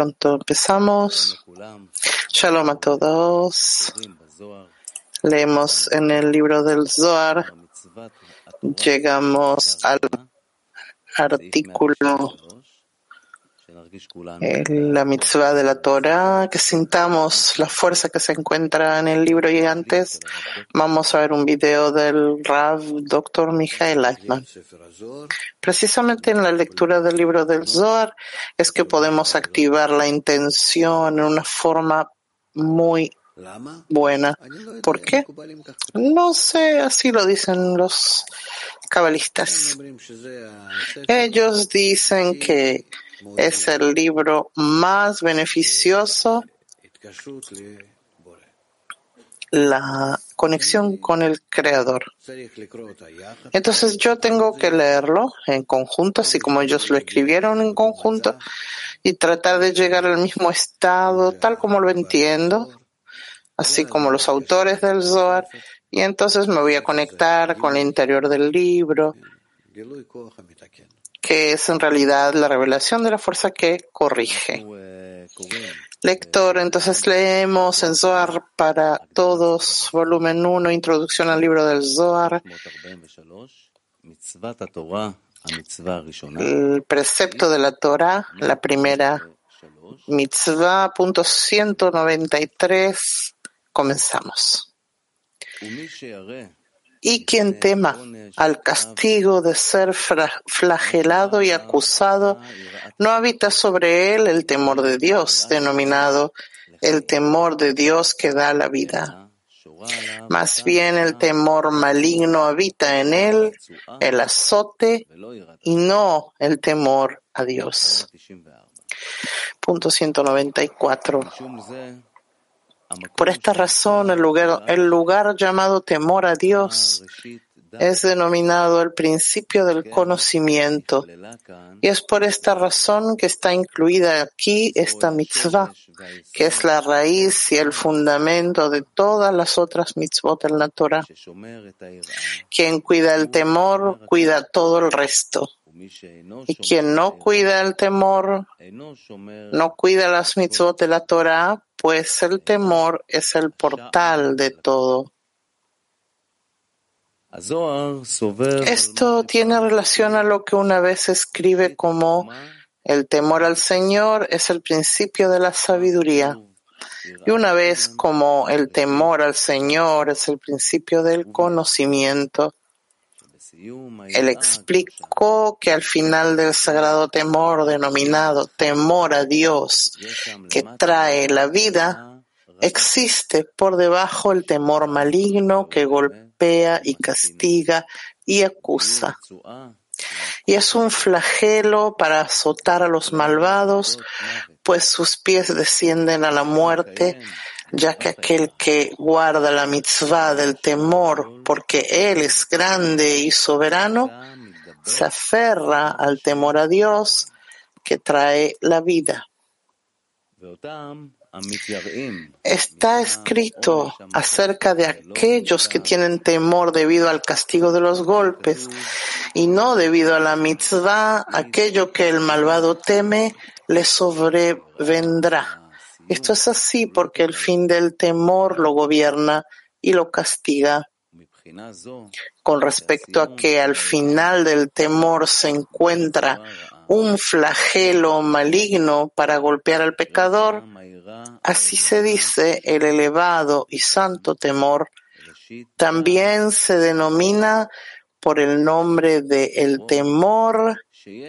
pronto empezamos. Shalom a todos. Leemos en el libro del Zohar. Llegamos al artículo la mitzvah de la Torah, que sintamos la fuerza que se encuentra en el libro y antes vamos a ver un video del Rav Dr. Michael Leitman. Precisamente en la lectura del libro del Zohar es que podemos activar la intención en una forma muy buena. ¿Por qué? No sé, así lo dicen los cabalistas. Ellos dicen que es el libro más beneficioso. La conexión con el Creador. Entonces yo tengo que leerlo en conjunto, así como ellos lo escribieron en conjunto, y tratar de llegar al mismo estado, tal como lo entiendo, así como los autores del Zohar, y entonces me voy a conectar con el interior del libro que es en realidad la revelación de la fuerza que corrige. Lector, entonces leemos en Zohar para todos, volumen 1, introducción al libro del Zohar. El precepto de la Torah, la primera mitzvah, punto 193. Comenzamos y quien tema al castigo de ser flagelado y acusado, no habita sobre él el temor de Dios, denominado el temor de Dios que da la vida. Más bien el temor maligno habita en él, el azote, y no el temor a Dios. Punto 194. Por esta razón, el lugar, el lugar llamado temor a Dios es denominado el principio del conocimiento. Y es por esta razón que está incluida aquí esta mitzvah, que es la raíz y el fundamento de todas las otras mitzvot en la Torah. Quien cuida el temor, cuida todo el resto. Y quien no cuida el temor, no cuida las mitzvot de la Torah, pues el temor es el portal de todo. Esto tiene relación a lo que una vez escribe como el temor al Señor es el principio de la sabiduría. Y una vez como el temor al Señor es el principio del conocimiento. Él explicó que al final del sagrado temor denominado temor a Dios, que trae la vida, existe por debajo el temor maligno que golpea y castiga y acusa. Y es un flagelo para azotar a los malvados, pues sus pies descienden a la muerte ya que aquel que guarda la mitzvah del temor, porque Él es grande y soberano, se aferra al temor a Dios que trae la vida. Está escrito acerca de aquellos que tienen temor debido al castigo de los golpes y no debido a la mitzvah, aquello que el malvado teme le sobrevendrá. Esto es así porque el fin del temor lo gobierna y lo castiga. Con respecto a que al final del temor se encuentra un flagelo maligno para golpear al pecador, así se dice el elevado y santo temor, también se denomina por el nombre de el temor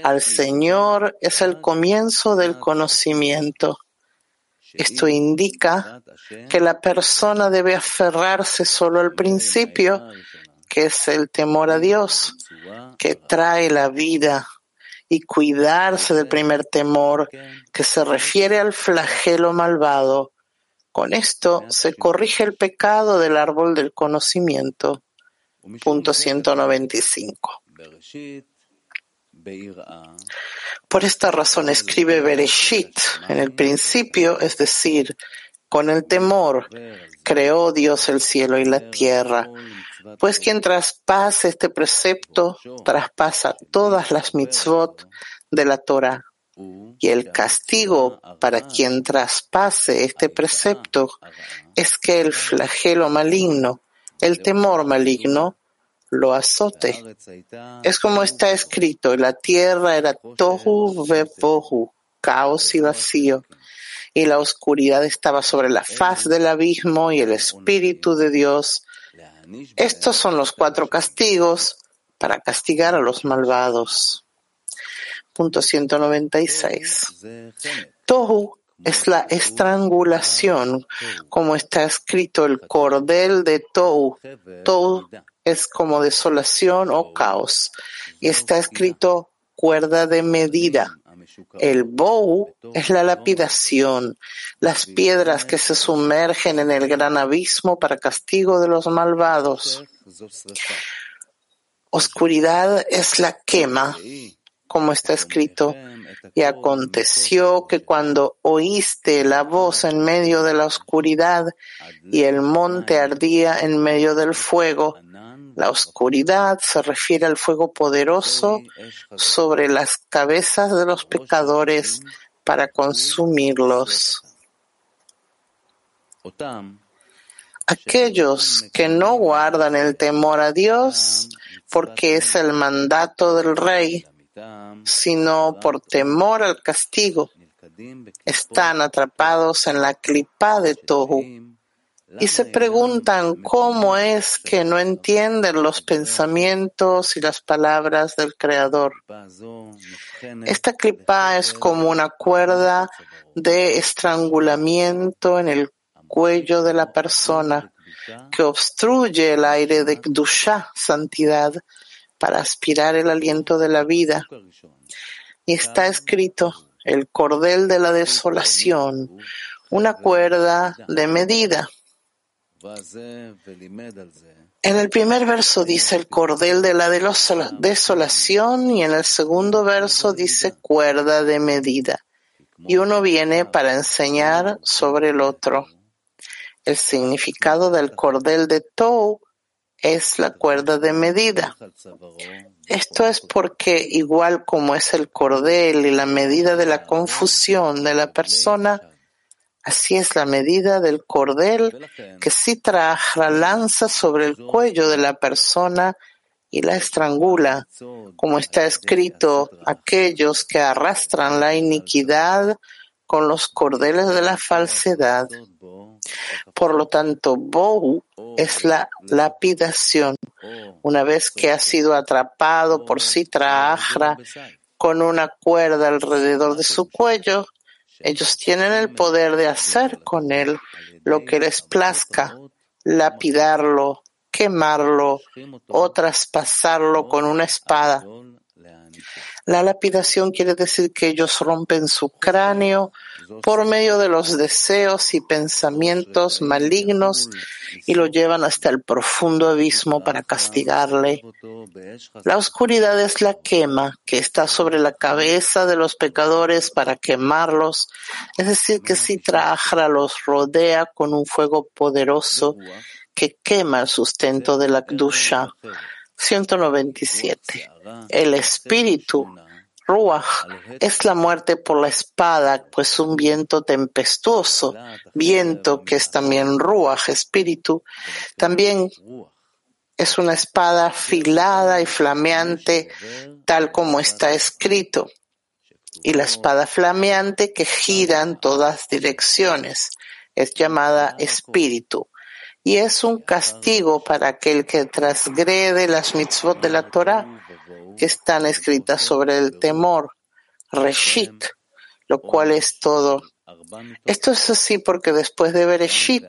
al Señor, es el comienzo del conocimiento. Esto indica que la persona debe aferrarse solo al principio, que es el temor a Dios, que trae la vida, y cuidarse del primer temor, que se refiere al flagelo malvado. Con esto se corrige el pecado del árbol del conocimiento. Punto 195. Por esta razón escribe Bereshit en el principio, es decir, con el temor creó Dios el cielo y la tierra. Pues quien traspase este precepto traspasa todas las mitzvot de la Torah. Y el castigo para quien traspase este precepto es que el flagelo maligno, el temor maligno, lo azote. Es como está escrito, la tierra era tohu vepohu, caos y vacío, y la oscuridad estaba sobre la faz del abismo y el Espíritu de Dios. Estos son los cuatro castigos para castigar a los malvados. Punto 196. Tohu es la estrangulación, como está escrito el cordel de Tohu. Tohu es como desolación o caos. Y está escrito cuerda de medida. El bow es la lapidación, las piedras que se sumergen en el gran abismo para castigo de los malvados. Oscuridad es la quema, como está escrito. Y aconteció que cuando oíste la voz en medio de la oscuridad y el monte ardía en medio del fuego, la oscuridad se refiere al fuego poderoso sobre las cabezas de los pecadores para consumirlos. Aquellos que no guardan el temor a Dios, porque es el mandato del Rey, sino por temor al castigo, están atrapados en la clipa de Tohu y se preguntan cómo es que no entienden los pensamientos y las palabras del Creador. Esta clipa es como una cuerda de estrangulamiento en el cuello de la persona que obstruye el aire de Kdusha, santidad, para aspirar el aliento de la vida. Y está escrito, el cordel de la desolación, una cuerda de medida. En el primer verso dice el cordel de la desolación y en el segundo verso dice cuerda de medida. Y uno viene para enseñar sobre el otro. El significado del cordel de Tou es la cuerda de medida. Esto es porque igual como es el cordel y la medida de la confusión de la persona, Así es la medida del cordel que Sitra la lanza sobre el cuello de la persona y la estrangula, como está escrito, aquellos que arrastran la iniquidad con los cordeles de la falsedad. Por lo tanto, Bou es la lapidación. Una vez que ha sido atrapado por Sitra Ahra con una cuerda alrededor de su cuello, ellos tienen el poder de hacer con él lo que les plazca, lapidarlo, quemarlo o traspasarlo con una espada. La lapidación quiere decir que ellos rompen su cráneo por medio de los deseos y pensamientos malignos y lo llevan hasta el profundo abismo para castigarle. La oscuridad es la quema que está sobre la cabeza de los pecadores para quemarlos, es decir, que si Ahra los rodea con un fuego poderoso que quema el sustento de la Kdusha. 197. El espíritu Ruach es la muerte por la espada, pues un viento tempestuoso, viento que es también Ruach, espíritu, también es una espada afilada y flameante, tal como está escrito, y la espada flameante que gira en todas direcciones es llamada espíritu y es un castigo para aquel que transgrede las mitzvot de la Torah que están escritas sobre el temor, Reshit, lo cual es todo. Esto es así porque después de Bereshit,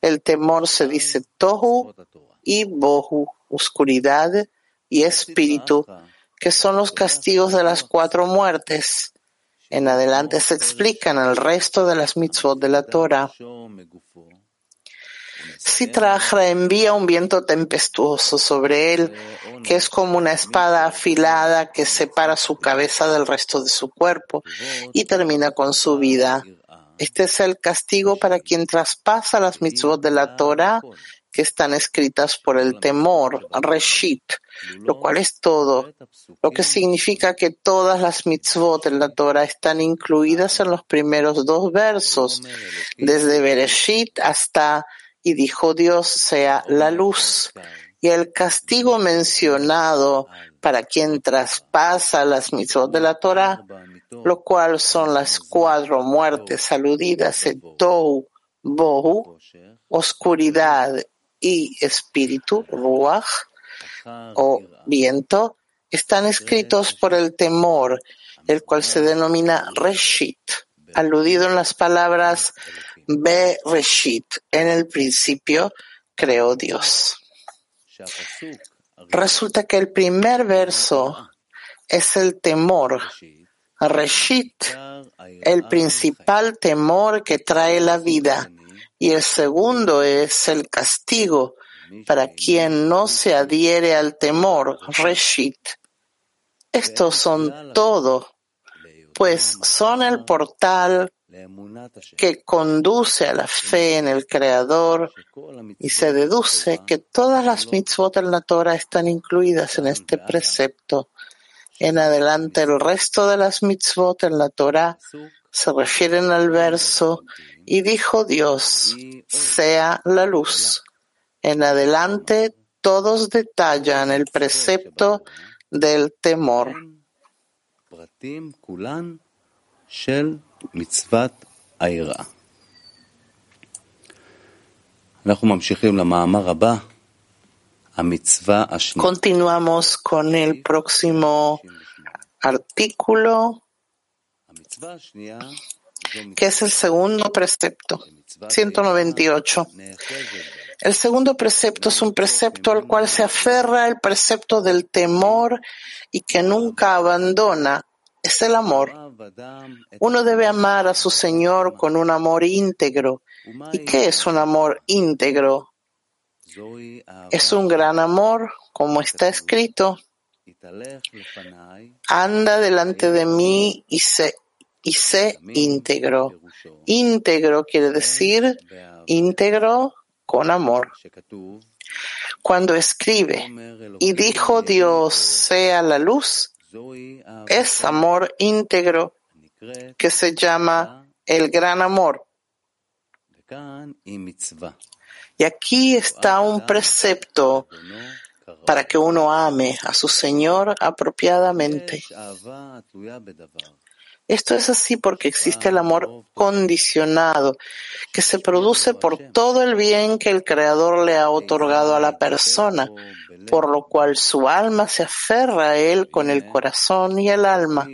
el temor se dice Tohu y Bohu, oscuridad y espíritu, que son los castigos de las cuatro muertes. En adelante se explican el resto de las mitzvot de la Torah. Sitrahra envía un viento tempestuoso sobre él, que es como una espada afilada que separa su cabeza del resto de su cuerpo y termina con su vida. Este es el castigo para quien traspasa las mitzvot de la Torah, que están escritas por el temor, Reshit, lo cual es todo, lo que significa que todas las mitzvot en la Torah están incluidas en los primeros dos versos, desde Bereshit hasta y dijo Dios sea la luz. Y el castigo mencionado para quien traspasa las mitzvot de la Torah, lo cual son las cuatro muertes aludidas en Tou, Bohu, oscuridad y espíritu, Ruach, o viento, están escritos por el temor, el cual se denomina Reshit, aludido en las palabras Be Reshit, en el principio creó Dios. Resulta que el primer verso es el temor, Reshit, el principal temor que trae la vida, y el segundo es el castigo para quien no se adhiere al temor, Reshit. Estos son todo, pues son el portal que conduce a la fe en el Creador y se deduce que todas las mitzvot en la Torah están incluidas en este precepto. En adelante el resto de las mitzvot en la Torah se refieren al verso y dijo Dios, sea la luz. En adelante todos detallan el precepto del temor. Continuamos con el próximo artículo, que es el segundo precepto, 198. El segundo precepto es un precepto al cual se aferra el precepto del temor y que nunca abandona. Es el amor. Uno debe amar a su Señor con un amor íntegro. ¿Y qué es un amor íntegro? Es un gran amor, como está escrito. Anda delante de mí y sé, y sé íntegro. Íntegro quiere decir íntegro con amor. Cuando escribe, y dijo Dios sea la luz, es amor íntegro que se llama el gran amor. Y aquí está un precepto para que uno ame a su Señor apropiadamente. Esto es así porque existe el amor condicionado, que se produce por todo el bien que el Creador le ha otorgado a la persona, por lo cual su alma se aferra a él con el corazón y el alma.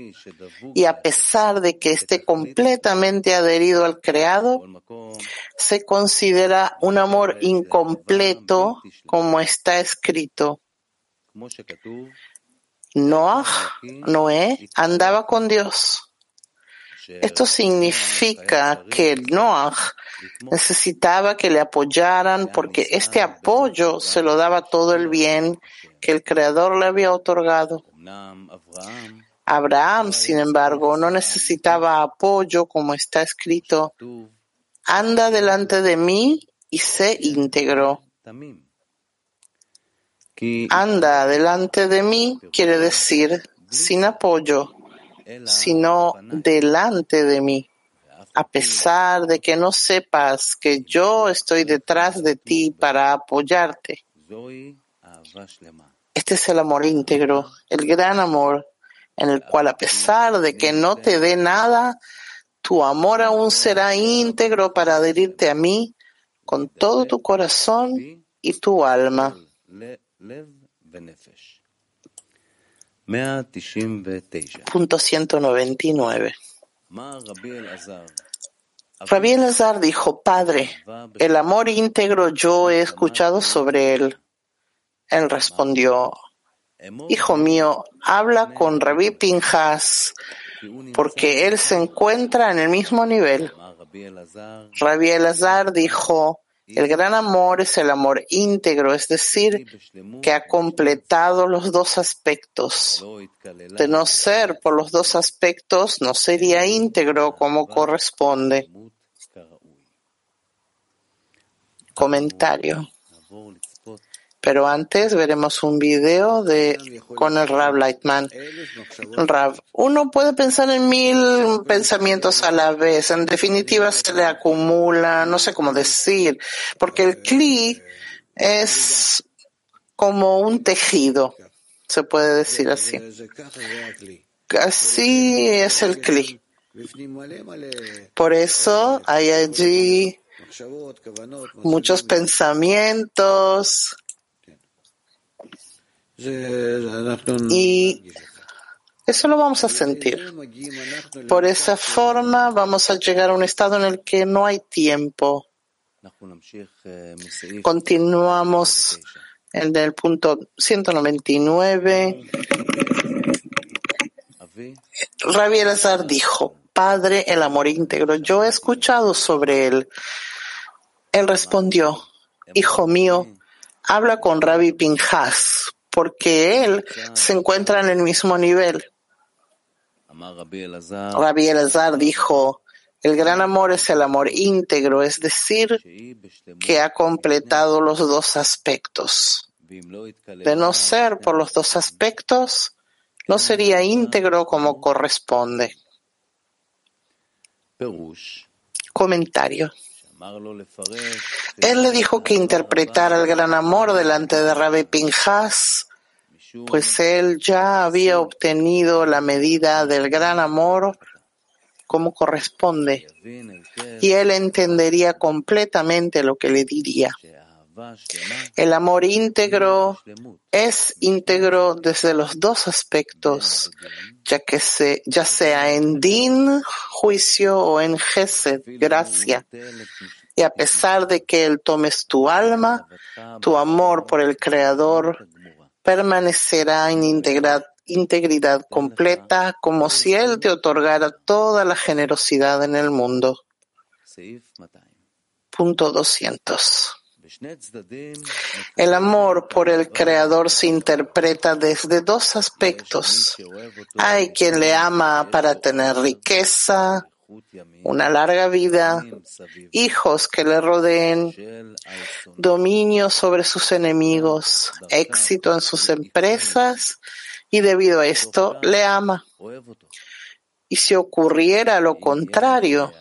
Y a pesar de que esté completamente adherido al Creado, se considera un amor incompleto, como está escrito. Noah, Noé, andaba con Dios esto significa que Noah necesitaba que le apoyaran porque este apoyo se lo daba todo el bien que el Creador le había otorgado. Abraham, sin embargo, no necesitaba apoyo como está escrito. Anda delante de mí y sé íntegro. Anda delante de mí quiere decir sin apoyo sino delante de mí, a pesar de que no sepas que yo estoy detrás de ti para apoyarte. Este es el amor íntegro, el gran amor, en el cual a pesar de que no te dé nada, tu amor aún será íntegro para adherirte a mí con todo tu corazón y tu alma. Punto 199. Rabbi Elazar dijo, Padre, el amor íntegro yo he escuchado sobre él. Él respondió, Hijo mío, habla con Rabbi Pinjas, porque él se encuentra en el mismo nivel. Rabbi Elazar dijo, el gran amor es el amor íntegro, es decir, que ha completado los dos aspectos. De no ser por los dos aspectos, no sería íntegro como corresponde. Comentario. Pero antes veremos un video de, con el Rav Lightman. Rav, uno puede pensar en mil pensamientos a la vez. En definitiva se le acumula, no sé cómo decir, porque el Kli es como un tejido, se puede decir así. Así es el Kli. Por eso hay allí muchos pensamientos, y eso lo vamos a sentir. Por esa forma vamos a llegar a un estado en el que no hay tiempo. Continuamos en el punto 199. Rabbi Elazar dijo, Padre, el amor íntegro, yo he escuchado sobre él. Él respondió, Hijo mío, habla con Rabbi Pinjas, porque él se encuentra en el mismo nivel. Rabbi Elazar dijo, el gran amor es el amor íntegro, es decir, que ha completado los dos aspectos. De no ser por los dos aspectos, no sería íntegro como corresponde. Comentario. Él le dijo que interpretara el gran amor delante de Rabbi Pinjas, pues él ya había obtenido la medida del gran amor como corresponde, y él entendería completamente lo que le diría. El amor íntegro es íntegro desde los dos aspectos, ya que ya sea en din, juicio, o en gesed, gracia. Y a pesar de que él tomes tu alma, tu amor por el Creador permanecerá en integridad, integridad completa, como si él te otorgara toda la generosidad en el mundo. Punto 200. El amor por el Creador se interpreta desde dos aspectos. Hay quien le ama para tener riqueza, una larga vida, hijos que le rodeen, dominio sobre sus enemigos, éxito en sus empresas y debido a esto le ama. Y si ocurriera lo contrario,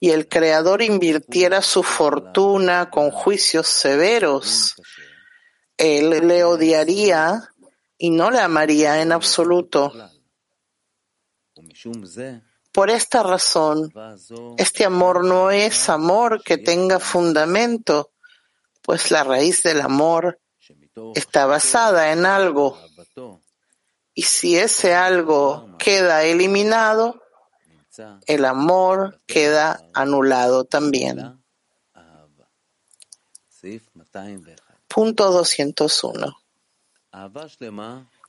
y el Creador invirtiera su fortuna con juicios severos, él le odiaría y no le amaría en absoluto. Por esta razón, este amor no es amor que tenga fundamento, pues la raíz del amor está basada en algo. Y si ese algo queda eliminado, el amor queda anulado también. Punto 201.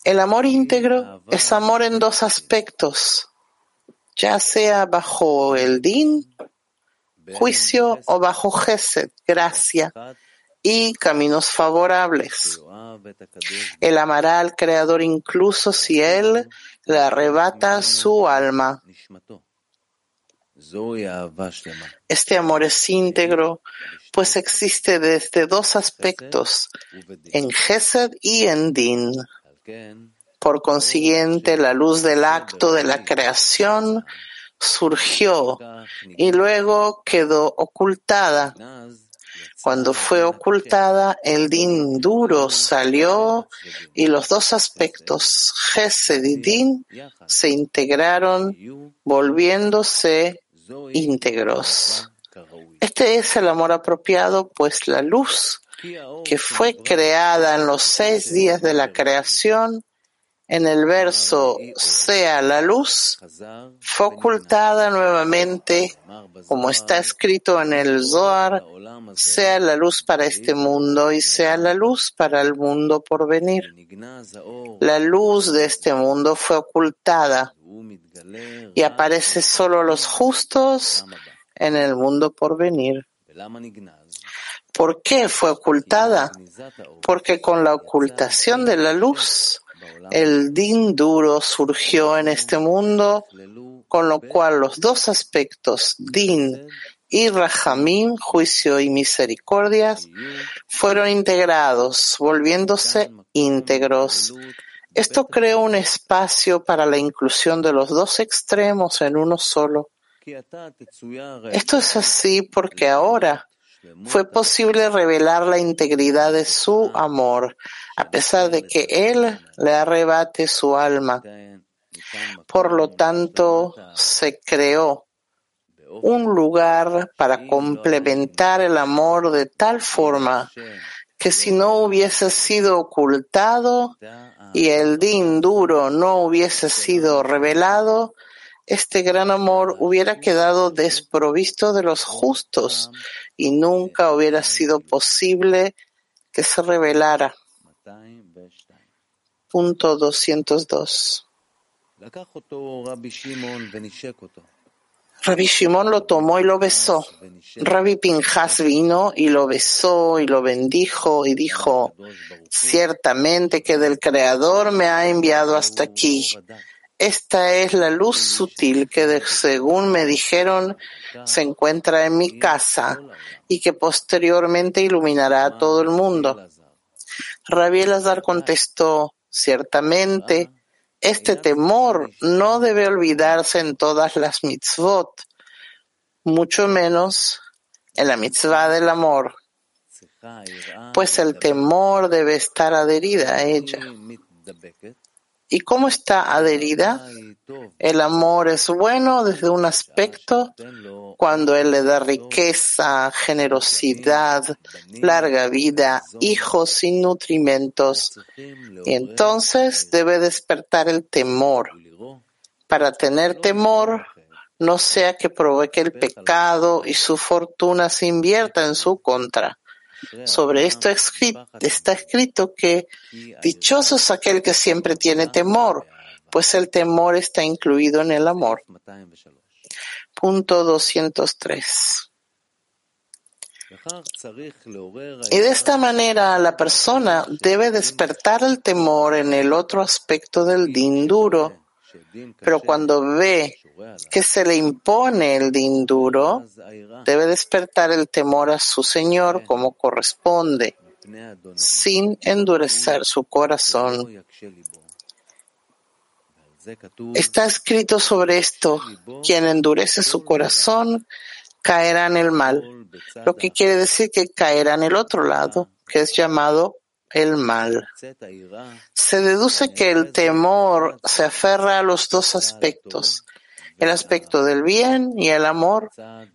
El amor íntegro es amor en dos aspectos, ya sea bajo el din, juicio, o bajo gesed, gracia, y caminos favorables. Él amará al Creador incluso si Él le arrebata su alma. Este amor es íntegro, pues existe desde dos aspectos, en Gesed y en Din. Por consiguiente, la luz del acto de la creación surgió y luego quedó ocultada. Cuando fue ocultada, el din duro salió y los dos aspectos, Gesed y din, se integraron, volviéndose íntegros. Este es el amor apropiado, pues la luz que fue creada en los seis días de la creación, en el verso sea la luz, fue ocultada nuevamente, como está escrito en el Zohar, sea la luz para este mundo y sea la luz para el mundo por venir. La luz de este mundo fue ocultada y aparece solo los justos en el mundo por venir. ¿Por qué fue ocultada? Porque con la ocultación de la luz, el din duro surgió en este mundo, con lo cual los dos aspectos, din y Rahamim, juicio y misericordias, fueron integrados, volviéndose íntegros. Esto creó un espacio para la inclusión de los dos extremos en uno solo. Esto es así porque ahora fue posible revelar la integridad de su amor, a pesar de que Él le arrebate su alma. Por lo tanto, se creó un lugar para complementar el amor de tal forma que si no hubiese sido ocultado y el din duro no hubiese sido revelado, este gran amor hubiera quedado desprovisto de los justos y nunca hubiera sido posible que se revelara. Punto 202. Rabbi Shimon lo tomó y lo besó. Rabbi Pinjas vino y lo besó y lo bendijo y dijo, ciertamente que del Creador me ha enviado hasta aquí. Esta es la luz sutil que, según me dijeron, se encuentra en mi casa y que posteriormente iluminará a todo el mundo. Rabbi Elazar contestó, ciertamente, este temor no debe olvidarse en todas las mitzvot, mucho menos en la mitzvah del amor, pues el temor debe estar adherida a ella. ¿Y cómo está adherida? El amor es bueno desde un aspecto cuando Él le da riqueza, generosidad, larga vida, hijos sin nutrimentos. Y entonces debe despertar el temor. Para tener temor, no sea que provoque el pecado y su fortuna se invierta en su contra. Sobre esto está escrito que dichoso es aquel que siempre tiene temor, pues el temor está incluido en el amor. Punto 203. Y de esta manera la persona debe despertar el temor en el otro aspecto del din duro, pero cuando ve que se le impone el din duro, debe despertar el temor a su Señor como corresponde, sin endurecer su corazón. Está escrito sobre esto, quien endurece su corazón caerá en el mal, lo que quiere decir que caerá en el otro lado, que es llamado el mal. Se deduce que el temor se aferra a los dos aspectos, el aspecto del bien y el amor,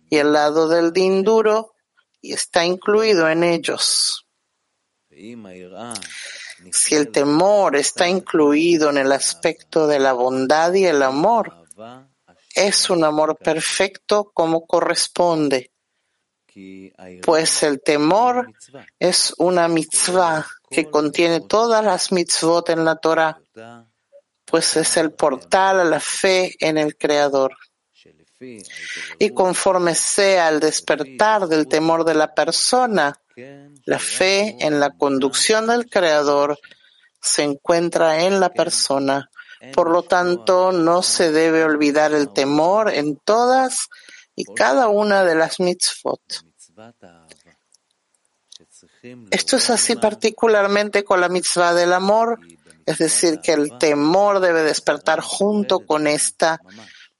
y el lado del din duro, y está incluido en ellos. Si el temor está incluido en el aspecto de la bondad y el amor, es un amor perfecto como corresponde, pues el temor es una mitzvah que contiene todas las mitzvot en la Torah pues es el portal a la fe en el Creador. Y conforme sea el despertar del temor de la persona, la fe en la conducción del Creador se encuentra en la persona. Por lo tanto, no se debe olvidar el temor en todas y cada una de las mitzvot. Esto es así particularmente con la mitzvah del amor, es decir, que el temor debe despertar junto con esta,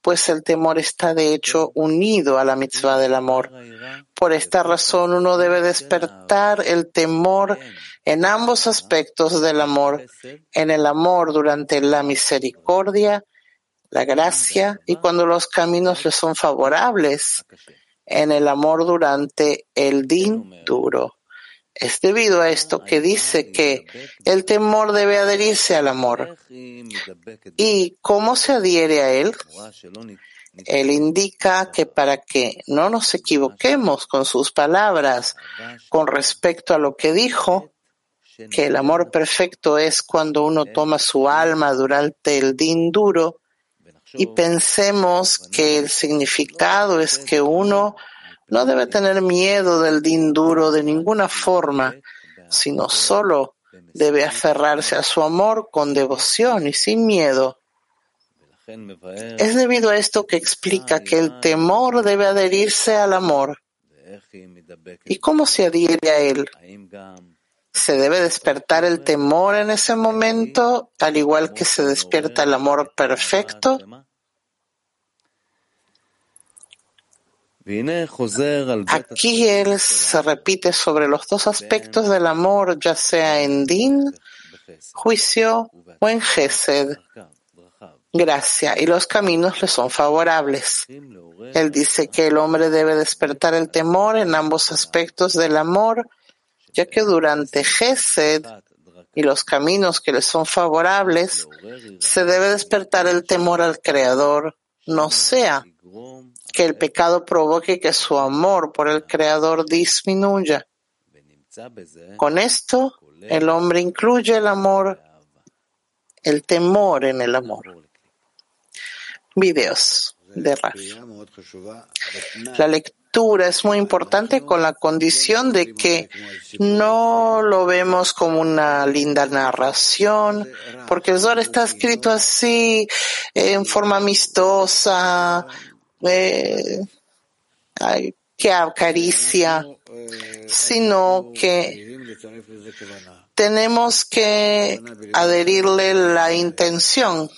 pues el temor está de hecho unido a la mitzvah del amor. Por esta razón uno debe despertar el temor en ambos aspectos del amor, en el amor durante la misericordia, la gracia y cuando los caminos le son favorables, en el amor durante el din duro. Es debido a esto que dice que el temor debe adherirse al amor. ¿Y cómo se adhiere a él? Él indica que para que no nos equivoquemos con sus palabras con respecto a lo que dijo, que el amor perfecto es cuando uno toma su alma durante el din duro y pensemos que el significado es que uno no debe tener miedo del din duro de ninguna forma, sino solo debe aferrarse a su amor con devoción y sin miedo. Es debido a esto que explica que el temor debe adherirse al amor. ¿Y cómo se adhiere a él? ¿Se debe despertar el temor en ese momento, al igual que se despierta el amor perfecto? Aquí él se repite sobre los dos aspectos del amor, ya sea en din, juicio o en gesed, gracia, y los caminos le son favorables. Él dice que el hombre debe despertar el temor en ambos aspectos del amor, ya que durante gesed y los caminos que le son favorables, se debe despertar el temor al Creador, no sea que el pecado provoque que su amor por el Creador disminuya. Con esto, el hombre incluye el amor, el temor en el amor. Videos de Raf. La lectura es muy importante con la condición de que no lo vemos como una linda narración, porque el Zohar está escrito así, en forma amistosa, eh, que acaricia, sino que tenemos que adherirle la intención.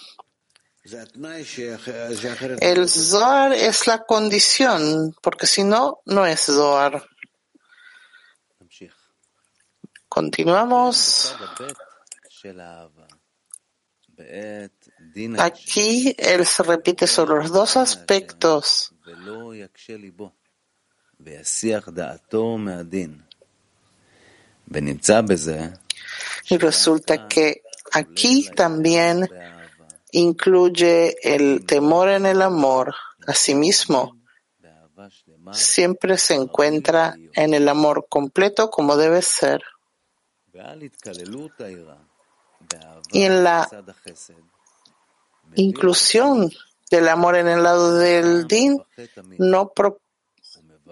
El Zohar es la condición, porque si no, no es Zohar. Continuamos. Aquí él se repite sobre los dos aspectos. Y resulta que aquí también incluye el temor en el amor. Asimismo, siempre se encuentra en el amor completo como debe ser. Y en la inclusión del amor en el lado del din, no,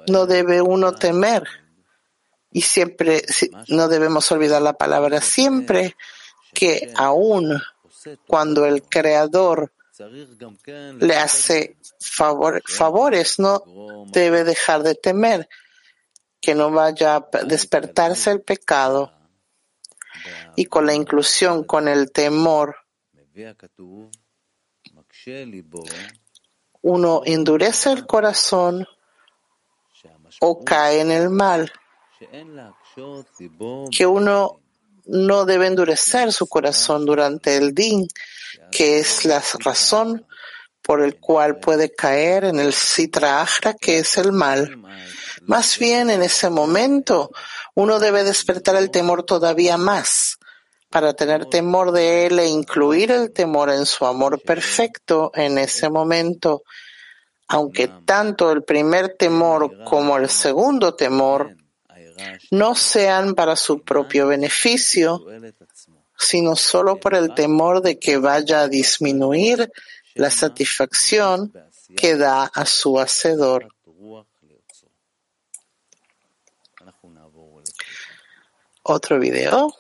no debe uno temer. Y siempre, no debemos olvidar la palabra siempre, que aún cuando el Creador le hace favores, no debe dejar de temer que no vaya a despertarse el pecado. Y con la inclusión, con el temor, uno endurece el corazón o cae en el mal, que uno no debe endurecer su corazón durante el din, que es la razón por el cual puede caer en el sitra ajra, que es el mal. Más bien en ese momento uno debe despertar el temor todavía más para tener temor de él e incluir el temor en su amor perfecto en ese momento, aunque tanto el primer temor como el segundo temor no sean para su propio beneficio, sino solo por el temor de que vaya a disminuir la satisfacción que da a su hacedor. Otro video.